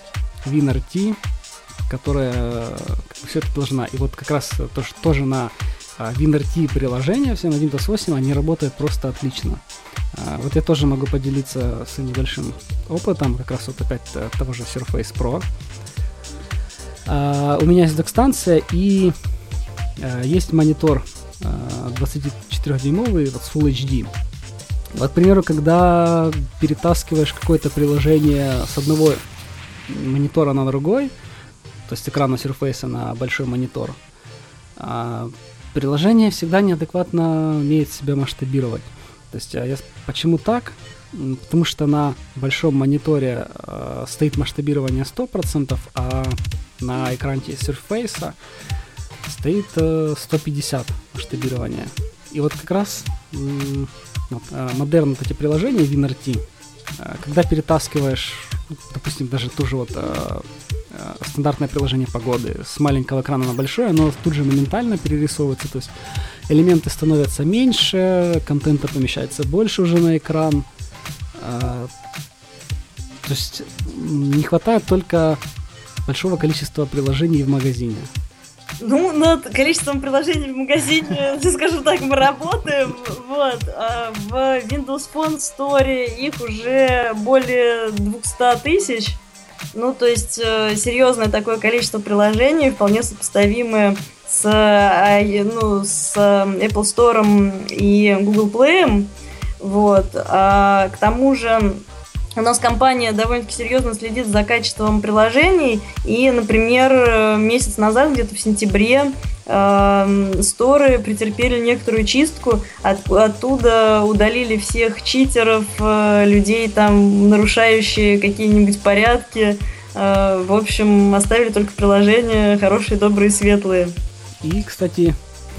WinRT, которая все это должна. И вот как раз тоже, тоже на WinRT приложения, все на Windows 8, они работают просто отлично. Вот я тоже могу поделиться с небольшим опытом, как раз вот опять того же Surface Pro. У меня есть док-станция и есть монитор 24-дюймовый вот с Full HD. Вот, к примеру, когда перетаскиваешь какое-то приложение с одного монитора на другой, то есть экрана Surface на большой монитор, приложение всегда неадекватно умеет себя масштабировать. То есть я, почему так? Потому что на большом мониторе э, стоит масштабирование 100%, а на экране Surface стоит э, 150 масштабирования. И вот как раз э, вот, э, модерн эти приложения WinRT, э, когда перетаскиваешь, ну, допустим, даже ту же вот э, э, стандартное приложение погоды с маленького экрана на большой, оно тут же моментально перерисовывается, то есть элементы становятся меньше, контента помещается больше уже на экран. То есть не хватает только большого количества приложений в магазине. Ну, над количеством приложений в магазине, [laughs] скажу так, мы работаем. Вот. А в Windows Phone Store их уже более 200 тысяч. Ну, то есть э, серьезное такое количество приложений, вполне сопоставимое с, э, ну, с э, Apple Store и Google Play. Вот. А к тому же у нас компания довольно-таки серьезно следит за качеством приложений. И, например, месяц назад, где-то в сентябре, э, сторы претерпели некоторую чистку. От, оттуда удалили всех читеров, э, людей, там, нарушающие какие-нибудь порядки. Э, в общем, оставили только приложения хорошие, добрые, светлые. И, кстати,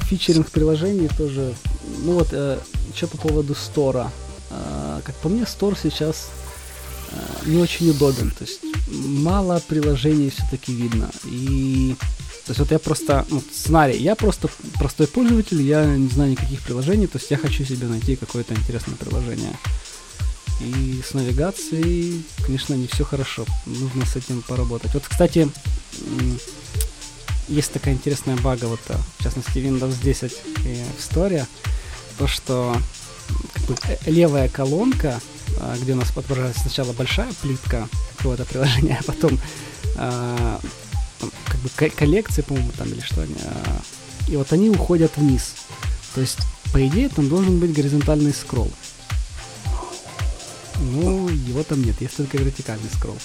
фичеринг приложений тоже. Ну вот, э, что по поводу стора. Э, как по мне, стор сейчас э, не очень удобен. То есть мало приложений все-таки видно. И то есть вот я просто, ну, сценарий, я просто простой пользователь, я не знаю никаких приложений, то есть я хочу себе найти какое-то интересное приложение. И с навигацией, конечно, не все хорошо. Нужно с этим поработать. Вот, кстати, есть такая интересная бага, вот, э, в частности, Windows 10 и в Store, то, что как бы, э, левая колонка, э, где у нас отображается сначала большая плитка какого-то приложения, [laughs] а потом а, как бы коллекции, по-моему, там или что а, и вот они уходят вниз. То есть, по идее, там должен быть горизонтальный скролл. Ну, его там нет, есть только вертикальный скролл.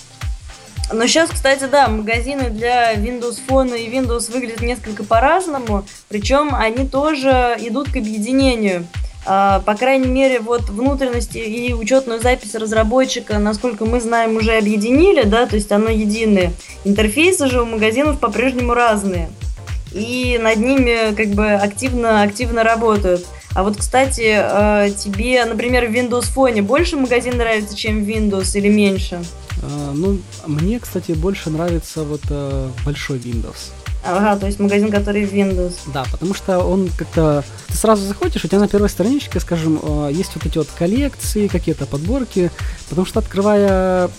Но сейчас, кстати, да, магазины для Windows Phone и Windows выглядят несколько по-разному, причем они тоже идут к объединению. Uh, по крайней мере, вот внутренности и учетную запись разработчика, насколько мы знаем, уже объединили, да, то есть оно единое. Интерфейсы же у магазинов по-прежнему разные. И над ними как бы активно, активно работают. А вот, кстати, uh, тебе, например, в Windows Phone больше магазин нравится, чем Windows или меньше? А, ну, мне, кстати, больше нравится вот э, большой Windows. Ага, то есть магазин, который в Windows. Да, потому что он как-то... Ты сразу заходишь, у тебя на первой страничке, скажем, э, есть вот эти вот коллекции, какие-то подборки, потому что открывая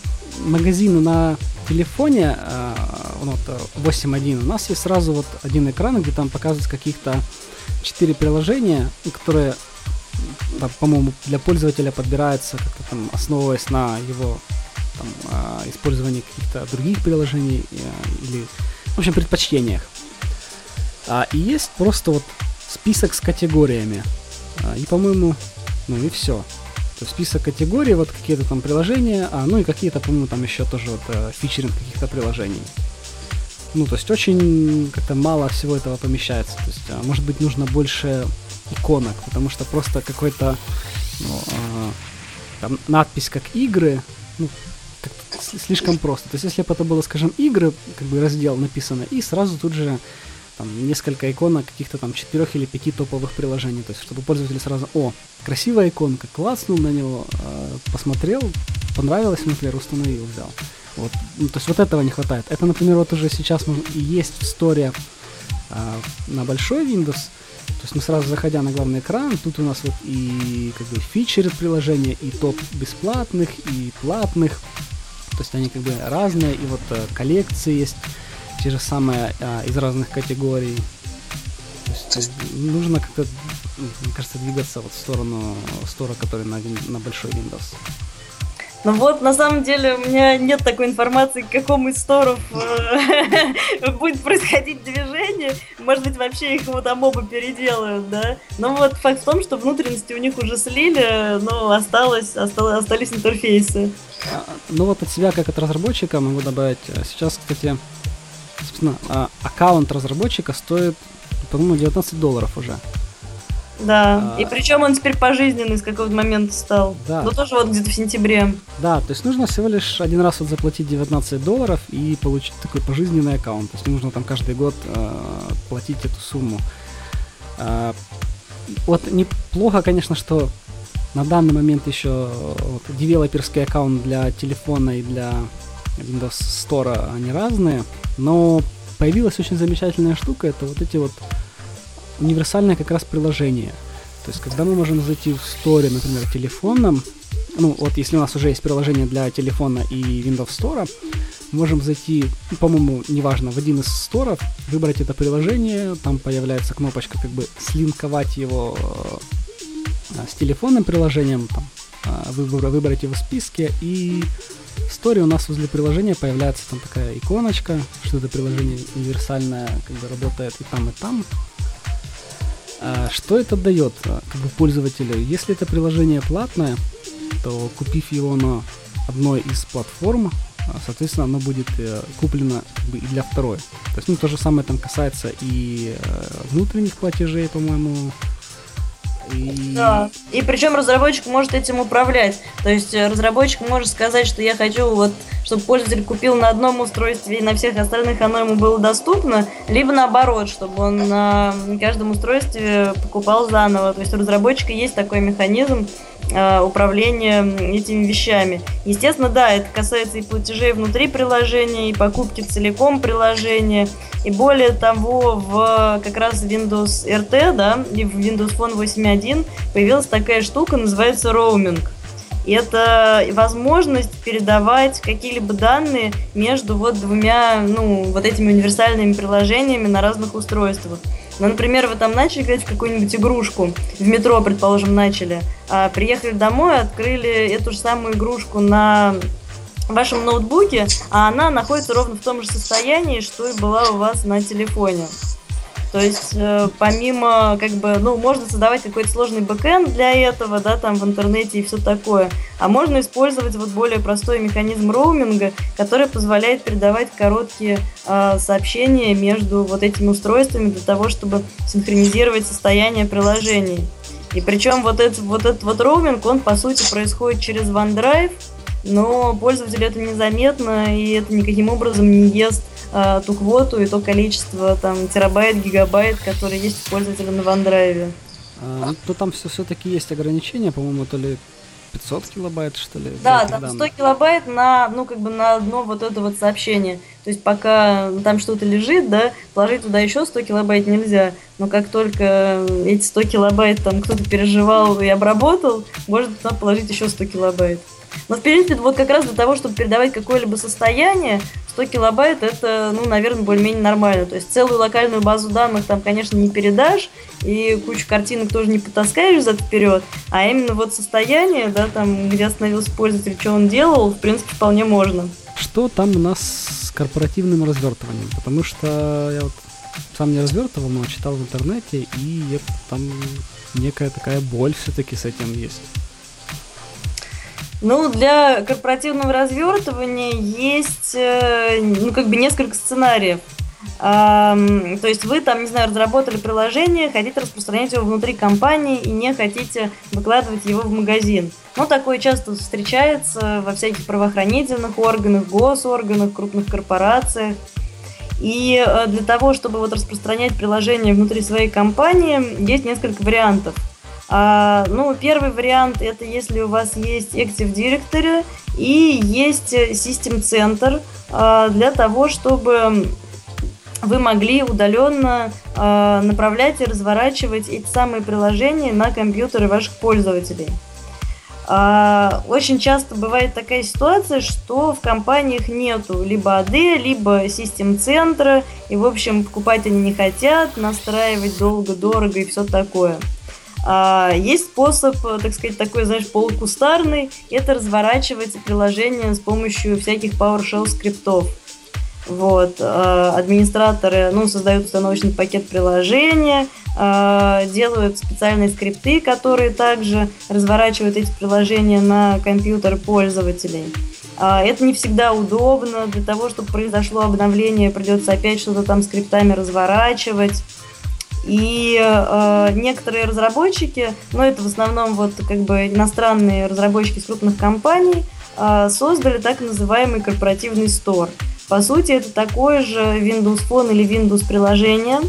магазины на телефоне, э, вот 8.1, у нас есть сразу вот один экран, где там показываются каких-то четыре приложения, которые, по-моему, для пользователя подбираются как-то там, основываясь на его там, э, использовании каких-то других приложений или в общем, предпочтениях. А, и есть просто вот список с категориями. А, и, по-моему, ну и все. То есть список категорий, вот какие-то там приложения, а, ну и какие-то, по-моему, там еще тоже вот э, фичеринг каких-то приложений. Ну, то есть очень как-то мало всего этого помещается. То есть, а, может быть, нужно больше иконок, потому что просто какой-то ну, а, там надпись как игры, ну, слишком просто. То есть, если бы это было, скажем, игры, как бы раздел написано, и сразу тут же там несколько иконок каких-то там четырех или пяти топовых приложений. То есть, чтобы пользователь сразу, о, красивая иконка, класснул на него, э, посмотрел, понравилось, например, установил, взял. Вот. Ну, то есть вот этого не хватает. Это, например, вот уже сейчас и есть в сторе э, на большой Windows. То есть мы сразу заходя на главный экран, тут у нас вот и как бы фичеры приложения, и топ бесплатных, и платных. То есть они как бы разные, и вот э, коллекции есть, те же самые э, из разных категорий. То есть, нужно как-то, мне кажется, двигаться вот в сторону стора, который на, на большой Windows. Ну вот, на самом деле, у меня нет такой информации, к какому из сторов э, [laughs] будет происходить движение. Может быть, вообще их вот амобы переделают, да? Но вот факт в том, что внутренности у них уже слили, но осталось, осталось остались интерфейсы. А, ну вот от себя, как от разработчика, могу добавить. Э, сейчас, кстати, собственно, а, аккаунт разработчика стоит, по-моему, 19 долларов уже. Да, а... и причем он теперь пожизненный с какого-то момента стал. Да. Ну тоже вот где-то в сентябре. Да, то есть нужно всего лишь один раз вот заплатить 19 долларов и получить такой пожизненный аккаунт. То есть не нужно там каждый год э, платить эту сумму. Э, вот неплохо, конечно, что на данный момент еще вот, девелоперский аккаунт для телефона и для Windows Store они разные, но появилась очень замечательная штука, это вот эти вот универсальное как раз приложение. То есть, когда мы можем зайти в Store, например, телефонном, ну, вот если у нас уже есть приложение для телефона и Windows Store, можем зайти, по-моему, неважно, в один из сторов, выбрать это приложение, там появляется кнопочка как бы слинковать его э, с телефонным приложением, там, э, выбор, выбрать его в списке, и в сторе у нас возле приложения появляется там такая иконочка, что это приложение универсальное, как бы работает и там, и там, что это дает а, как бы, пользователю? Если это приложение платное, то купив его на одной из платформ, а, соответственно, оно будет э, куплено как бы, и для второй. То есть, ну, то же самое там касается и э, внутренних платежей, по-моему, и... Да. И причем разработчик может этим управлять. То есть э, разработчик может сказать, что я хочу, вот, чтобы пользователь купил на одном устройстве и на всех остальных оно ему было доступно, либо наоборот, чтобы он на каждом устройстве покупал заново. То есть у разработчика есть такой механизм, Э, управления этими вещами. Естественно, да, это касается и платежей внутри приложения, и покупки целиком приложения, и более того, в как раз Windows RT, да, и в Windows Phone 8.1 появилась такая штука, называется роуминг. И это возможность передавать какие-либо данные между вот двумя, ну, вот этими универсальными приложениями на разных устройствах. Ну, например, вы там начали играть в какую-нибудь игрушку, в метро, предположим, начали, а приехали домой, открыли эту же самую игрушку на вашем ноутбуке, а она находится ровно в том же состоянии, что и была у вас на телефоне. То есть, э, помимо, как бы, ну, можно создавать какой-то сложный бэкэнд для этого, да, там в интернете и все такое. А можно использовать вот более простой механизм роуминга, который позволяет передавать короткие э, сообщения между вот этими устройствами для того, чтобы синхронизировать состояние приложений. И причем вот этот вот этот вот роуминг, он по сути происходит через OneDrive, но пользователю это незаметно, и это никаким образом не ест э, ту квоту и то количество там терабайт, гигабайт, которые есть у пользователя на OneDrive. А, ну, то там все, все-таки есть ограничения, по-моему, то ли 500 килобайт, что ли? Да, там 100 килобайт на, ну, как бы на одно вот это вот сообщение. То То есть пока там что-то лежит, да, положить туда еще 100 килобайт нельзя. Но как только эти 100 килобайт там кто-то переживал и обработал, можно туда положить еще 100 килобайт. Но, в принципе, вот как раз для того, чтобы передавать какое-либо состояние, 100 килобайт это, ну, наверное, более-менее нормально. То есть целую локальную базу данных там, конечно, не передашь, и кучу картинок тоже не потаскаешь зад вперед, а именно вот состояние, да, там, где остановился пользователь, что он делал, в принципе, вполне можно. Что там у нас с корпоративным развертыванием? Потому что я вот сам не развертывал, но читал в интернете, и это, там некая такая боль все-таки с этим есть. Ну, для корпоративного развертывания есть, э, ну, как бы несколько сценариев. То есть вы там, не знаю, разработали приложение, хотите распространять его внутри компании и не хотите выкладывать его в магазин. Ну, такое часто встречается во всяких правоохранительных органах, госорганах, крупных корпорациях. И э, для того, чтобы вот распространять приложение внутри своей компании, есть несколько вариантов. А, ну, первый вариант это если у вас есть Active Directory и есть System Center а, для того, чтобы вы могли удаленно а, направлять и разворачивать эти самые приложения на компьютеры ваших пользователей. А, очень часто бывает такая ситуация, что в компаниях нету либо AD, либо систем-центра, и, в общем, покупать они не хотят, настраивать долго, дорого и все такое. А, есть способ, так сказать, такой, знаешь, полукустарный, это разворачивать приложение с помощью всяких PowerShell скриптов. Вот, э, администраторы, ну, создают установочный пакет приложения, э, делают специальные скрипты, которые также разворачивают эти приложения на компьютер пользователей. А, это не всегда удобно. Для того, чтобы произошло обновление, придется опять что-то там скриптами разворачивать. И э, некоторые разработчики, ну это в основном вот как бы иностранные разработчики с крупных компаний, э, создали так называемый корпоративный стор. По сути, это такое же Windows Phone или Windows приложение,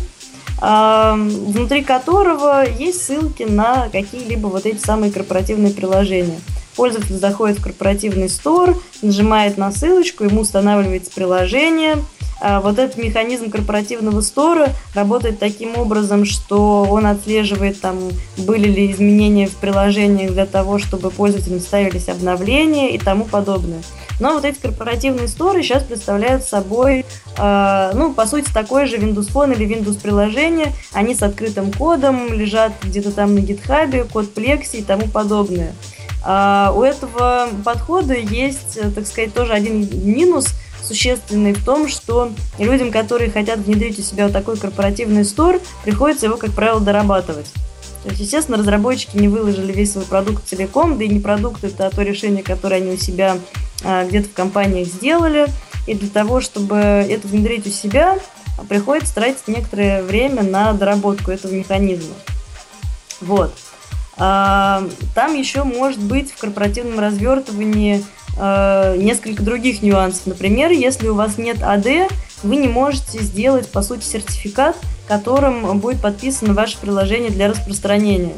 э, внутри которого есть ссылки на какие-либо вот эти самые корпоративные приложения. Пользователь заходит в корпоративный стор, нажимает на ссылочку, ему устанавливается приложение – вот этот механизм корпоративного стора работает таким образом, что он отслеживает, там, были ли изменения в приложениях для того, чтобы пользователям ставились обновления и тому подобное. Но вот эти корпоративные сторы сейчас представляют собой, э, ну, по сути, такое же Windows Phone или Windows приложение. Они с открытым кодом, лежат где-то там на гитхабе, код Plexi и тому подобное. Э, у этого подхода есть, так сказать, тоже один минус – существенный в том, что людям, которые хотят внедрить у себя вот такой корпоративный стор, приходится его, как правило, дорабатывать. То есть, естественно, разработчики не выложили весь свой продукт целиком, да и не продукт это а то решение, которое они у себя а, где-то в компаниях сделали. И для того, чтобы это внедрить у себя, приходится тратить некоторое время на доработку этого механизма. Вот. А, там еще может быть в корпоративном развертывании э, несколько других нюансов. Например, если у вас нет AD, вы не можете сделать, по сути, сертификат, которым будет подписано ваше приложение для распространения.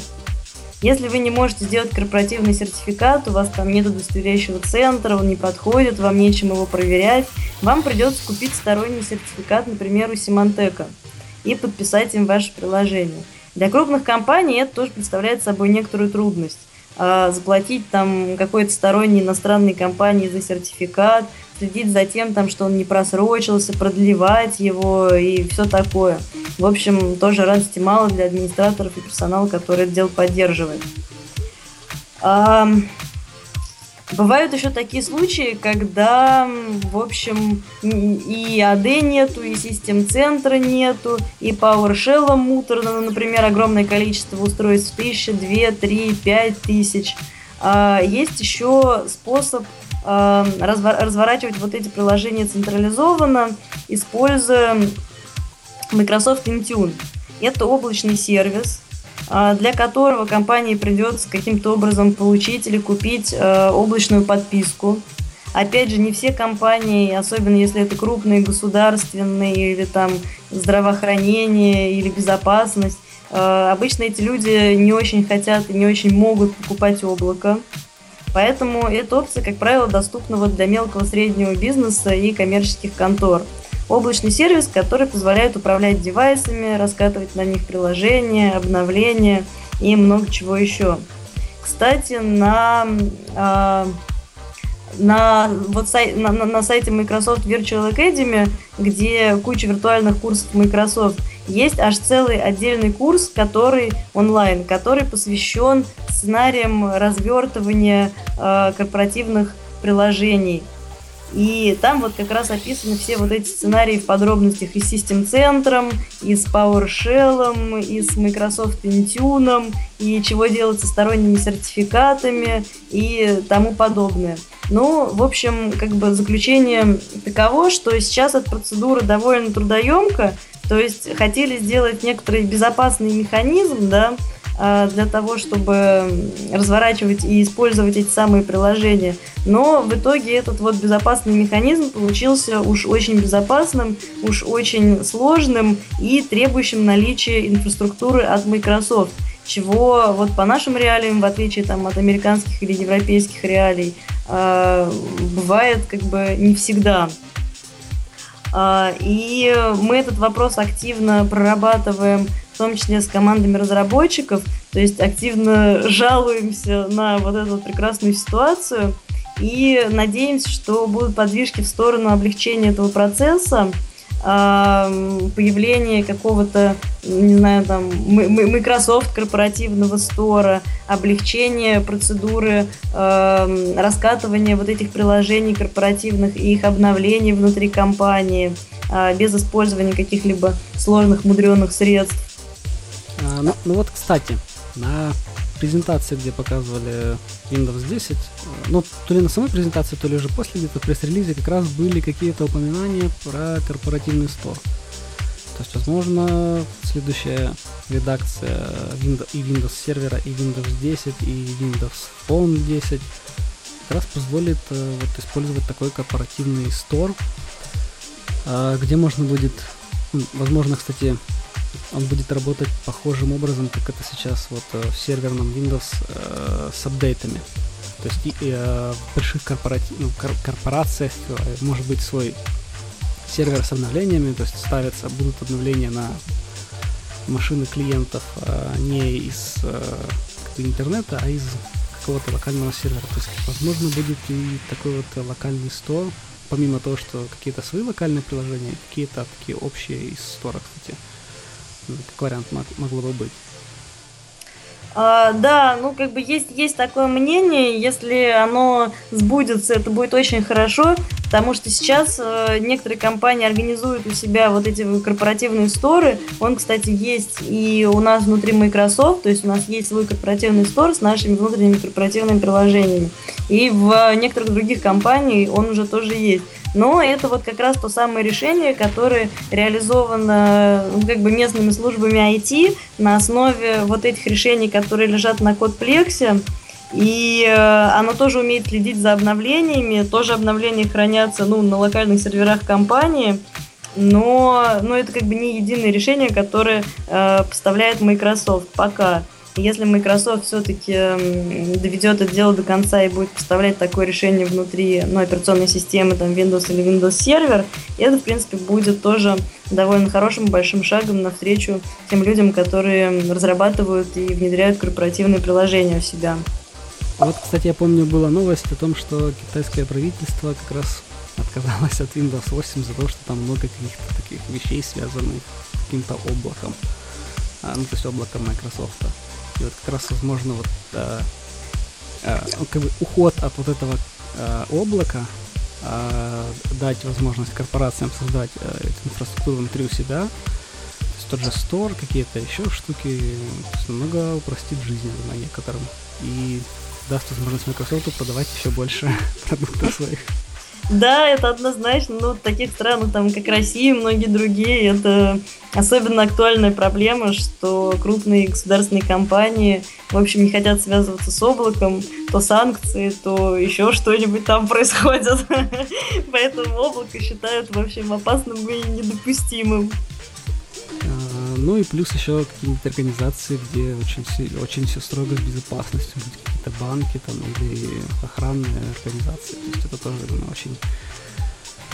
Если вы не можете сделать корпоративный сертификат, у вас там нет удостоверяющего центра, он не подходит, вам нечем его проверять, вам придется купить сторонний сертификат, например, у Симантека, и подписать им ваше приложение. Для крупных компаний это тоже представляет собой некоторую трудность а, заплатить там какой-то сторонней иностранной компании за сертификат, следить за тем, там, что он не просрочился, продлевать его и все такое. В общем, тоже радости мало для администраторов и персонала, который это дело поддерживает. Бывают еще такие случаи, когда, в общем, и AD нету, и систем-центра нету, и PowerShell муторно, ну, например, огромное количество устройств, тысяча, две, три, пять тысяч. А, есть еще способ а, разворачивать вот эти приложения централизованно, используя Microsoft Intune. Это облачный сервис, для которого компании придется каким-то образом получить или купить э, облачную подписку. Опять же, не все компании, особенно если это крупные государственные или там здравоохранение или безопасность, э, обычно эти люди не очень хотят и не очень могут покупать облако. Поэтому эта опция, как правило, доступна вот для мелкого среднего бизнеса и коммерческих контор. Облачный сервис, который позволяет управлять девайсами, раскатывать на них приложения, обновления и много чего еще. Кстати, на, э, на, вот сай, на, на сайте Microsoft Virtual Academy, где куча виртуальных курсов Microsoft, есть аж целый отдельный курс, который онлайн, который посвящен сценариям развертывания э, корпоративных приложений. И там вот как раз описаны все вот эти сценарии в подробностях и с систем-центром, и с PowerShell, и с Microsoft Intune, и чего делать со сторонними сертификатами и тому подобное. Ну, в общем, как бы заключение таково, что сейчас эта процедура довольно трудоемка, то есть хотели сделать некоторый безопасный механизм, да, для того, чтобы разворачивать и использовать эти самые приложения. Но в итоге этот вот безопасный механизм получился уж очень безопасным, уж очень сложным и требующим наличия инфраструктуры от Microsoft чего вот по нашим реалиям, в отличие там, от американских или европейских реалий, э, бывает как бы не всегда. Э, и мы этот вопрос активно прорабатываем в том числе с командами разработчиков, то есть активно жалуемся на вот эту вот прекрасную ситуацию и надеемся, что будут подвижки в сторону облегчения этого процесса, появление какого-то, не знаю, там, Microsoft корпоративного стора, облегчение процедуры раскатывания вот этих приложений корпоративных и их обновлений внутри компании а, без использования каких-либо сложных мудреных средств. А, ну, ну вот, кстати, на презентации, где показывали Windows 10, э, ну, то ли на самой презентации, то ли уже после где-то в пресс-релизе как раз были какие-то упоминания про корпоративный стор. То есть, возможно, следующая редакция Windows, и Windows сервера, и Windows 10, и Windows Phone 10 как раз позволит э, вот, использовать такой корпоративный стор, э, где можно будет, возможно, кстати, он будет работать похожим образом, как это сейчас вот э, в серверном Windows э, с апдейтами. То есть и, э, в больших корпорати... ну, кор- корпорациях э, может быть свой сервер с обновлениями, то есть ставятся, будут обновления на машины клиентов э, не из э, интернета, а из какого-то локального сервера. То есть, возможно, будет и такой вот локальный стор, помимо того, что какие-то свои локальные приложения, какие-то такие общие из стора, кстати как вариант могло бы быть. А, да, ну как бы есть, есть такое мнение, если оно сбудется, это будет очень хорошо, потому что сейчас э, некоторые компании организуют у себя вот эти корпоративные сторы. Он, кстати, есть и у нас внутри Microsoft, то есть у нас есть свой корпоративный стор с нашими внутренними корпоративными приложениями. И в некоторых других компаниях он уже тоже есть. Но это вот как раз то самое решение, которое реализовано ну, как бы местными службами IT на основе вот этих решений, которые лежат на кодплексе. И э, оно тоже умеет следить за обновлениями. Тоже обновления хранятся ну, на локальных серверах компании. Но, но это как бы не единое решение, которое э, поставляет Microsoft пока. Если Microsoft все-таки доведет это дело до конца и будет поставлять такое решение внутри ну, операционной системы, там, Windows или Windows Server, это, в принципе, будет тоже довольно хорошим большим шагом навстречу тем людям, которые разрабатывают и внедряют корпоративные приложения у себя. Вот, кстати, я помню, была новость о том, что китайское правительство как раз отказалось от Windows 8 за то, что там много каких-то таких вещей, связанных с каким-то облаком. А, ну, то есть облаком Microsoft. И вот как раз, возможно, вот э, э, как бы уход от вот этого э, облака, э, дать возможность корпорациям создать э, эту инфраструктуру внутри у себя, тот же Store, какие-то еще штуки, намного упростит жизнь на некоторым. И даст возможность Microsoft продавать еще больше [laughs] продуктов своих. Да, это однозначно. Ну, в таких странах, там, как Россия и многие другие, это особенно актуальная проблема, что крупные государственные компании, в общем, не хотят связываться с облаком, то санкции, то еще что-нибудь там [laughs] происходит. Поэтому облако считают, в общем, опасным и недопустимым. А, ну и плюс еще какие-нибудь организации, где очень, очень все строго с безопасностью, какие-то банки там или охранные организации. То есть это тоже ну, очень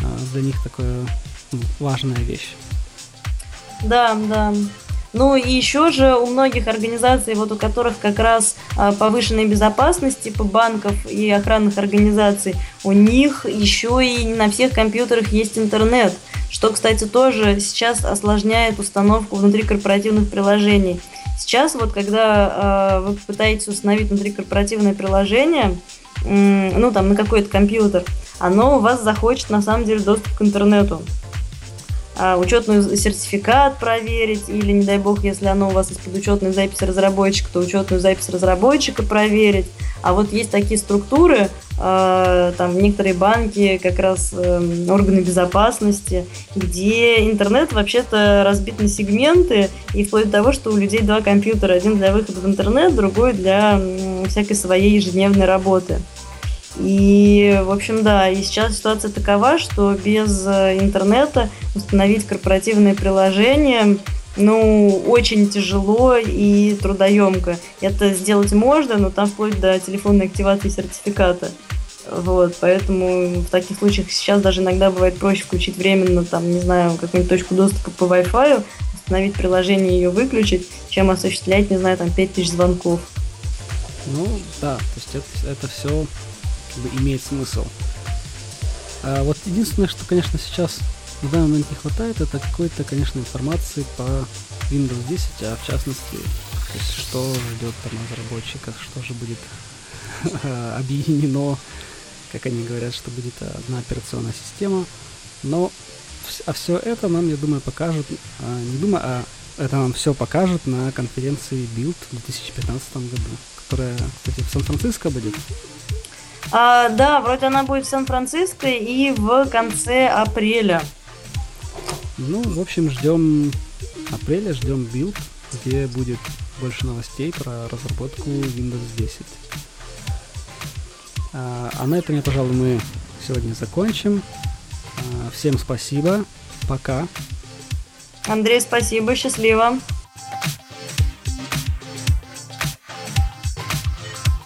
а, для них такая ну, важная вещь. Да, да. Ну и еще же у многих организаций, вот у которых как раз а, повышенная безопасность, типа банков и охранных организаций, у них еще и на всех компьютерах есть интернет, что, кстати, тоже сейчас осложняет установку внутри корпоративных приложений. Сейчас вот, когда э, вы пытаетесь установить внутрикорпоративное приложение, э, ну там на какой-то компьютер, оно у вас захочет на самом деле доступ к интернету. А, учетный сертификат проверить, или, не дай бог, если оно у вас из-под учетной записи разработчика, то учетную запись разработчика проверить. А вот есть такие структуры, э, там некоторые банки, как раз э, органы безопасности, где интернет вообще-то разбит на сегменты, и вплоть до того, что у людей два компьютера, один для выхода в интернет, другой для всякой своей ежедневной работы. И, в общем, да, и сейчас ситуация такова, что без э, интернета установить корпоративное приложение ну, очень тяжело и трудоемко. Это сделать можно, но там вплоть до телефонной активации сертификата. Вот, поэтому в таких случаях сейчас даже иногда бывает проще включить временно, там, не знаю, какую-нибудь точку доступа по Wi-Fi, установить приложение и ее выключить, чем осуществлять, не знаю, там, 5000 звонков. Ну, да, то есть это, это все как бы имеет смысл. А вот единственное, что, конечно, сейчас в данный момент не хватает, это какой-то, конечно, информации по Windows 10, а в частности, то есть что ждет там разработчиков, что же будет [laughs] объединено, как они говорят, что будет одна операционная система. Но а все это нам, я думаю, покажут, а, не думаю, а это нам все покажут на конференции Build в 2015 году, которая, кстати, в Сан-Франциско будет. А, да, вроде она будет в Сан-Франциско и в конце апреля. Ну, в общем, ждем апреля, ждем Build, где будет больше новостей про разработку Windows 10. А, а на этом, я, пожалуй, мы сегодня закончим. А, всем спасибо. Пока. Андрей, спасибо. Счастливо.